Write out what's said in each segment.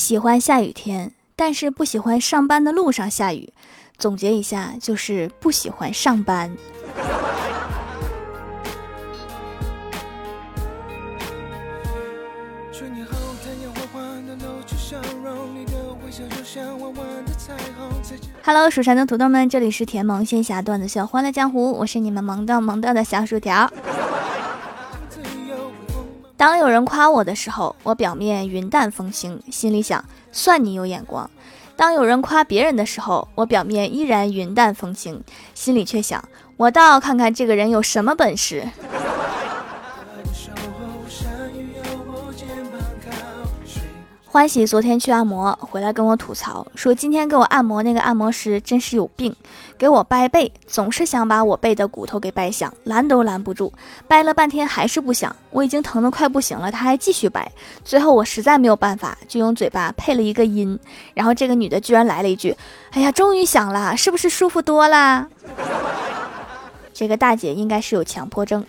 喜欢下雨天，但是不喜欢上班的路上下雨。总结一下，就是不喜欢上班。Hello，蜀山的土豆们，这里是甜萌仙侠段子秀欢乐江湖，我是你们萌到萌到的小薯条。当有人夸我的时候，我表面云淡风轻，心里想算你有眼光；当有人夸别人的时候，我表面依然云淡风轻，心里却想我倒要看看这个人有什么本事。欢喜昨天去按摩回来跟我吐槽说，今天给我按摩那个按摩师真是有病，给我掰背总是想把我背的骨头给掰响，拦都拦不住，掰了半天还是不响，我已经疼得快不行了，他还继续掰，最后我实在没有办法，就用嘴巴配了一个音，然后这个女的居然来了一句：“哎呀，终于响了，是不是舒服多啦？” 这个大姐应该是有强迫症。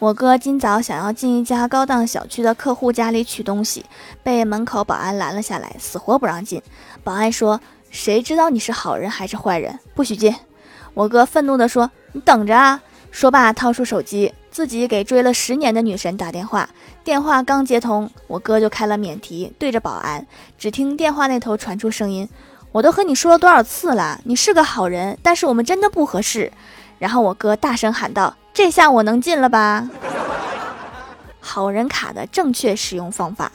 我哥今早想要进一家高档小区的客户家里取东西，被门口保安拦了下来，死活不让进。保安说：“谁知道你是好人还是坏人？不许进！”我哥愤怒地说：“你等着啊！”说罢掏出手机，自己给追了十年的女神打电话。电话刚接通，我哥就开了免提，对着保安。只听电话那头传出声音：“我都和你说了多少次了，你是个好人，但是我们真的不合适。”然后我哥大声喊道。这下我能进了吧？好人卡的正确使用方法。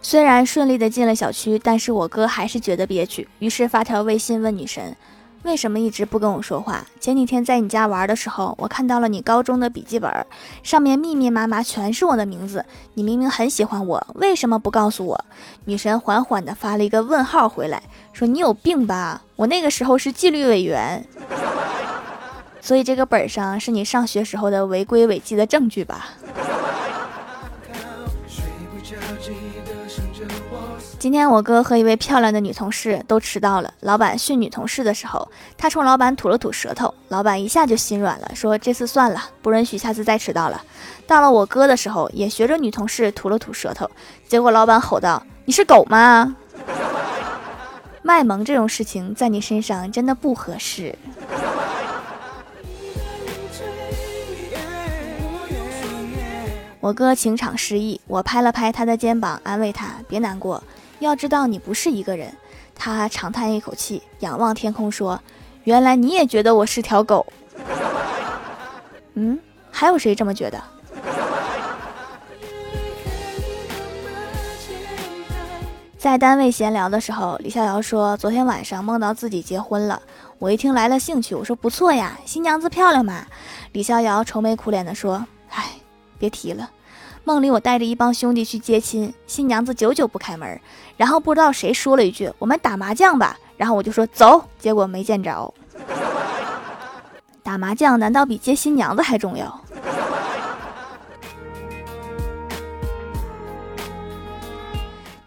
虽然顺利的进了小区，但是我哥还是觉得憋屈，于是发条微信问女神：“为什么一直不跟我说话？前几天在你家玩的时候，我看到了你高中的笔记本，上面密密麻麻全是我的名字。你明明很喜欢我，为什么不告诉我？”女神缓缓地发了一个问号回来。说你有病吧？我那个时候是纪律委员，所以这个本上是你上学时候的违规违纪的证据吧？今天我哥和一位漂亮的女同事都迟到了，老板训女同事的时候，他冲老板吐了吐舌头，老板一下就心软了，说这次算了，不允许下次再迟到了。到了我哥的时候，也学着女同事吐了吐舌头，结果老板吼道：“你是狗吗？”卖萌这种事情在你身上真的不合适。我哥情场失意，我拍了拍他的肩膀，安慰他：“别难过，要知道你不是一个人。”他长叹一口气，仰望天空说：“原来你也觉得我是条狗。”嗯，还有谁这么觉得？在单位闲聊的时候，李逍遥说：“昨天晚上梦到自己结婚了。”我一听来了兴趣，我说：“不错呀，新娘子漂亮吗？”李逍遥愁眉苦脸地说：“唉，别提了。梦里我带着一帮兄弟去接亲，新娘子久久不开门，然后不知道谁说了一句：‘我们打麻将吧。’然后我就说走，结果没见着。打麻将难道比接新娘子还重要？”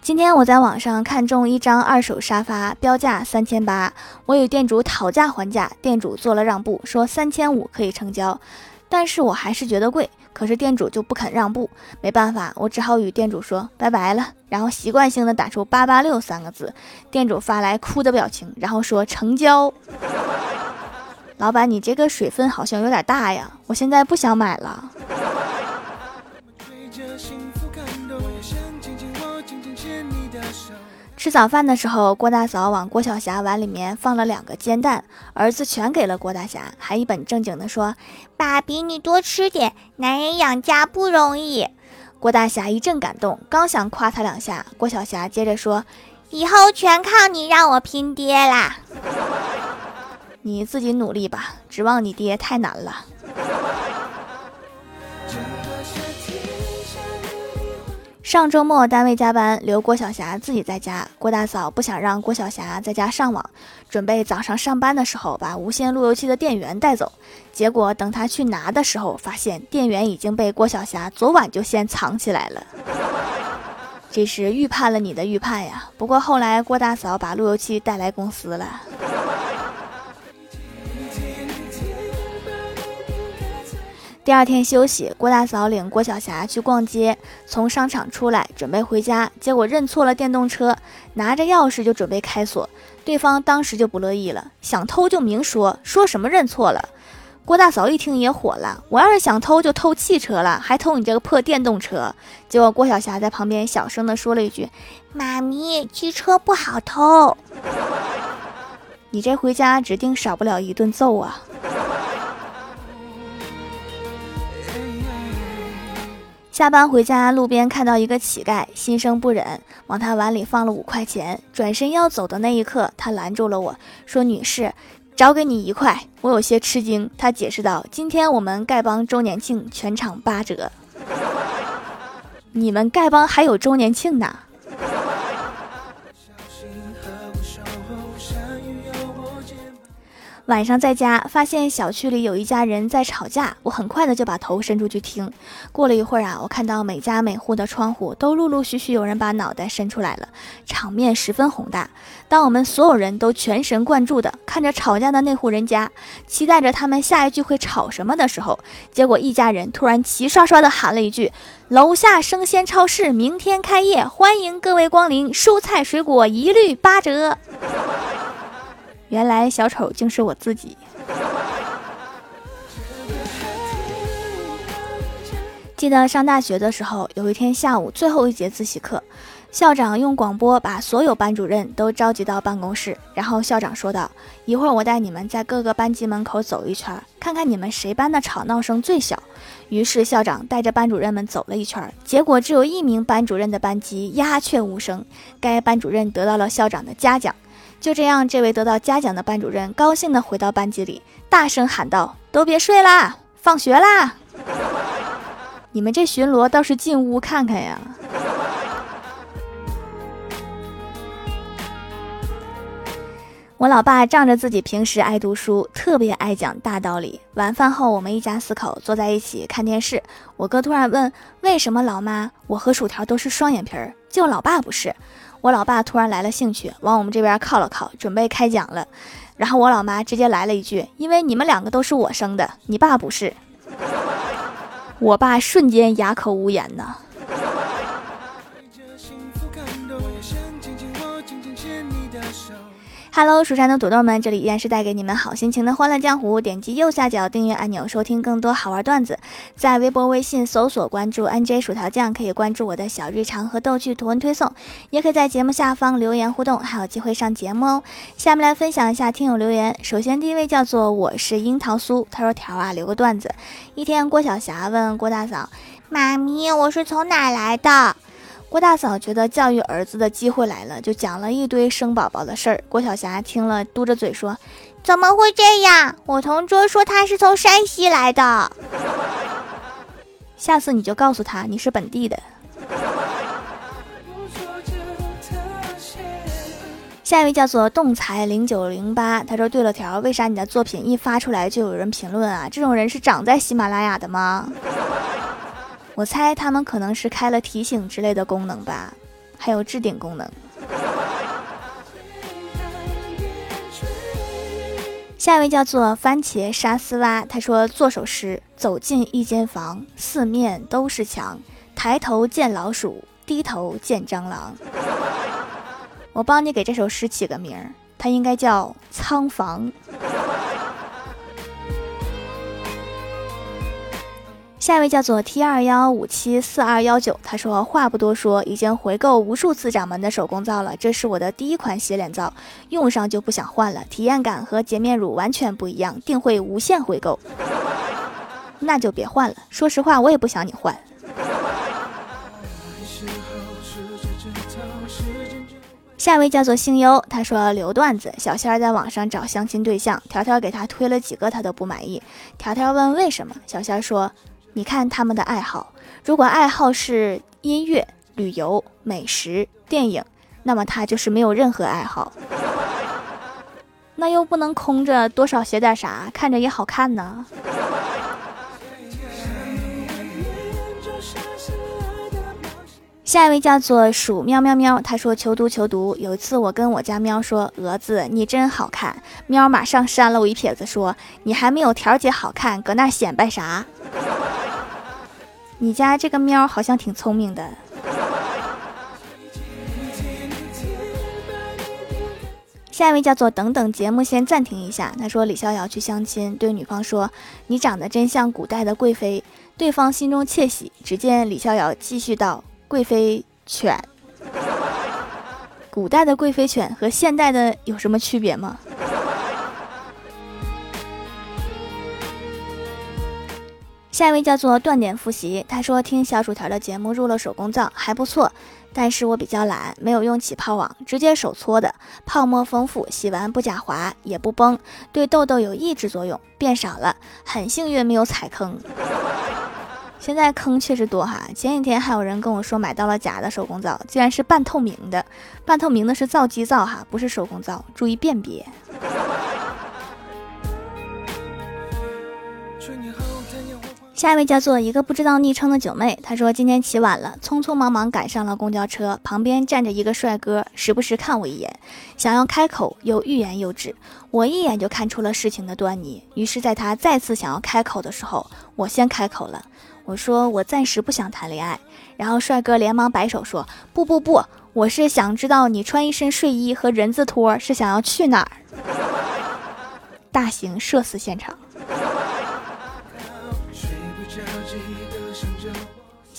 今天我在网上看中一张二手沙发，标价三千八，我与店主讨价还价，店主做了让步，说三千五可以成交，但是我还是觉得贵，可是店主就不肯让步，没办法，我只好与店主说拜拜了，然后习惯性的打出八八六三个字，店主发来哭的表情，然后说成交。老板，你这个水分好像有点大呀，我现在不想买了。吃早饭的时候，郭大嫂往郭晓霞碗里面放了两个煎蛋，儿子全给了郭大侠，还一本正经的说：“爸比，你多吃点，男人养家不容易。”郭大侠一阵感动，刚想夸他两下，郭晓霞接着说：“以后全靠你让我拼爹啦，你自己努力吧，指望你爹太难了。”上周末单位加班，留郭晓霞自己在家。郭大嫂不想让郭晓霞在家上网，准备早上上班的时候把无线路由器的电源带走。结果等她去拿的时候，发现电源已经被郭晓霞昨晚就先藏起来了。这是预判了你的预判呀！不过后来郭大嫂把路由器带来公司了。第二天休息，郭大嫂领郭晓霞去逛街，从商场出来准备回家，结果认错了电动车，拿着钥匙就准备开锁，对方当时就不乐意了，想偷就明说，说什么认错了。郭大嫂一听也火了，我要是想偷就偷汽车了，还偷你这个破电动车。结果郭晓霞在旁边小声的说了一句：“妈咪，汽车不好偷。”你这回家指定少不了一顿揍啊！下班回家，路边看到一个乞丐，心生不忍，往他碗里放了五块钱。转身要走的那一刻，他拦住了我说：“女士，找给你一块。”我有些吃惊，他解释道：“今天我们丐帮周年庆，全场八折。你们丐帮还有周年庆呢？”晚上在家发现小区里有一家人在吵架，我很快的就把头伸出去听。过了一会儿啊，我看到每家每户的窗户都陆陆续续有人把脑袋伸出来了，场面十分宏大。当我们所有人都全神贯注的看着吵架的那户人家，期待着他们下一句会吵什么的时候，结果一家人突然齐刷刷的喊了一句：“楼下生鲜超市明天开业，欢迎各位光临，蔬菜水果一律八折。”原来小丑竟是我自己。记得上大学的时候，有一天下午最后一节自习课，校长用广播把所有班主任都召集到办公室，然后校长说道：“一会儿我带你们在各个班级门口走一圈，看看你们谁班的吵闹声最小。”于是校长带着班主任们走了一圈，结果只有一名班主任的班级鸦雀无声，该班主任得到了校长的嘉奖。就这样，这位得到嘉奖的班主任高兴地回到班级里，大声喊道：“都别睡啦，放学啦！你们这巡逻倒是进屋看看呀！”我老爸仗着自己平时爱读书，特别爱讲大道理。晚饭后，我们一家四口坐在一起看电视，我哥突然问：“为什么老妈我和薯条都是双眼皮儿，就老爸不是？”我老爸突然来了兴趣，往我们这边靠了靠，准备开讲了。然后我老妈直接来了一句：“因为你们两个都是我生的，你爸不是。”我爸瞬间哑口无言呢。Hello，蜀山的土豆们，这里依然是带给你们好心情的欢乐江湖。点击右下角订阅按钮，收听更多好玩段子。在微博、微信搜索关注 NJ 薯条酱，可以关注我的小日常和逗趣图文推送，也可以在节目下方留言互动，还有机会上节目哦。下面来分享一下听友留言。首先第一位叫做我是樱桃酥，他说条啊留个段子。一天，郭晓霞问郭大嫂：“妈咪，我是从哪来的？”郭大嫂觉得教育儿子的机会来了，就讲了一堆生宝宝的事儿。郭晓霞听了，嘟着嘴说：“怎么会这样？我同桌说他是从山西来的。下次你就告诉他你是本地的。”下一位叫做动财零九零八，他说：“对了条，为啥你的作品一发出来就有人评论啊？这种人是长在喜马拉雅的吗？”我猜他们可能是开了提醒之类的功能吧，还有置顶功能。下一位叫做番茄沙丝蛙，他说做首诗：走进一间房，四面都是墙，抬头见老鼠，低头见蟑螂。我帮你给这首诗起个名儿，它应该叫仓房。下一位叫做 T 二幺五七四二幺九，他说话不多说，已经回购无数次掌门的手工皂了，这是我的第一款洗脸皂，用上就不想换了，体验感和洁面乳完全不一样，定会无限回购。那就别换了，说实话我也不想你换。下一位叫做星优，他说留段子，小仙儿在网上找相亲对象，条条给他推了几个，他都不满意。条条问为什么，小仙儿说。你看他们的爱好，如果爱好是音乐、旅游、美食、电影，那么他就是没有任何爱好。那又不能空着，多少写点啥，看着也好看呢。下一位叫做鼠喵喵喵，他说求读求读。有一次我跟我家喵说：“蛾子，你真好看。”喵马上扇了我一撇子，说：“你还没有条姐好看，搁那显摆啥？”你家这个喵好像挺聪明的。下一位叫做等等，节目先暂停一下。他说李逍遥去相亲，对女方说：“你长得真像古代的贵妃。”对方心中窃喜。只见李逍遥继续道。贵妃犬，古代的贵妃犬和现代的有什么区别吗？下一位叫做断点复习，他说听小薯条的节目入了手工皂还不错，但是我比较懒，没有用起泡网，直接手搓的，泡沫丰富，洗完不假滑也不崩，对痘痘有抑制作用，变少了，很幸运没有踩坑。现在坑确实多哈，前几天还有人跟我说买到了假的手工皂，竟然是半透明的，半透明的是皂基皂哈，不是手工皂，注意辨别。下一位叫做一个不知道昵称的九妹，她说今天起晚了，匆匆忙忙赶上了公交车，旁边站着一个帅哥，时不时看我一眼，想要开口又欲言又止，我一眼就看出了事情的端倪，于是在他再次想要开口的时候，我先开口了。我说我暂时不想谈恋爱，然后帅哥连忙摆手说：“不不不，我是想知道你穿一身睡衣和人字拖是想要去哪儿？”大型社死现场。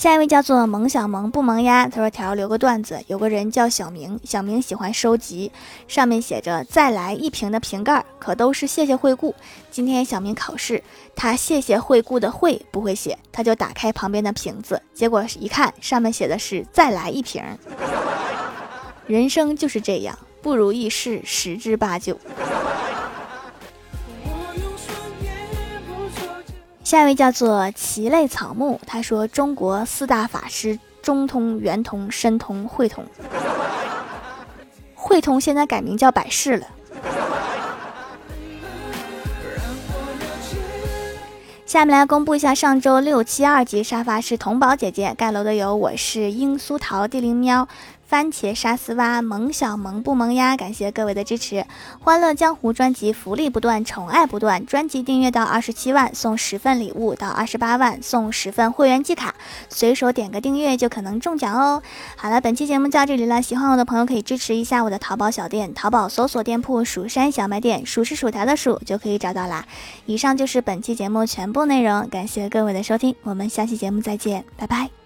下一位叫做萌小萌不萌呀，他说条留个段子，有个人叫小明，小明喜欢收集，上面写着再来一瓶的瓶盖，可都是谢谢惠顾。今天小明考试，他谢谢惠顾的惠不会写，他就打开旁边的瓶子，结果一看上面写的是再来一瓶。人生就是这样，不如意事十之八九。下一位叫做奇类草木，他说：“中国四大法师，中通、圆通、申通、汇通。汇通现在改名叫百世了。”下面来公布一下上周六七二级沙发是童宝姐姐盖楼的有我是英苏桃地灵喵。番茄沙丝蛙萌小萌不萌呀？感谢各位的支持！欢乐江湖专辑福利不断，宠爱不断。专辑订阅到二十七万送十份礼物，到二十八万送十份会员季卡，随手点个订阅就可能中奖哦！好了，本期节目就到这里了。喜欢我的朋友可以支持一下我的淘宝小店，淘宝搜索店铺“蜀山小卖店”，数是薯条的数就可以找到啦。以上就是本期节目全部内容，感谢各位的收听，我们下期节目再见，拜拜。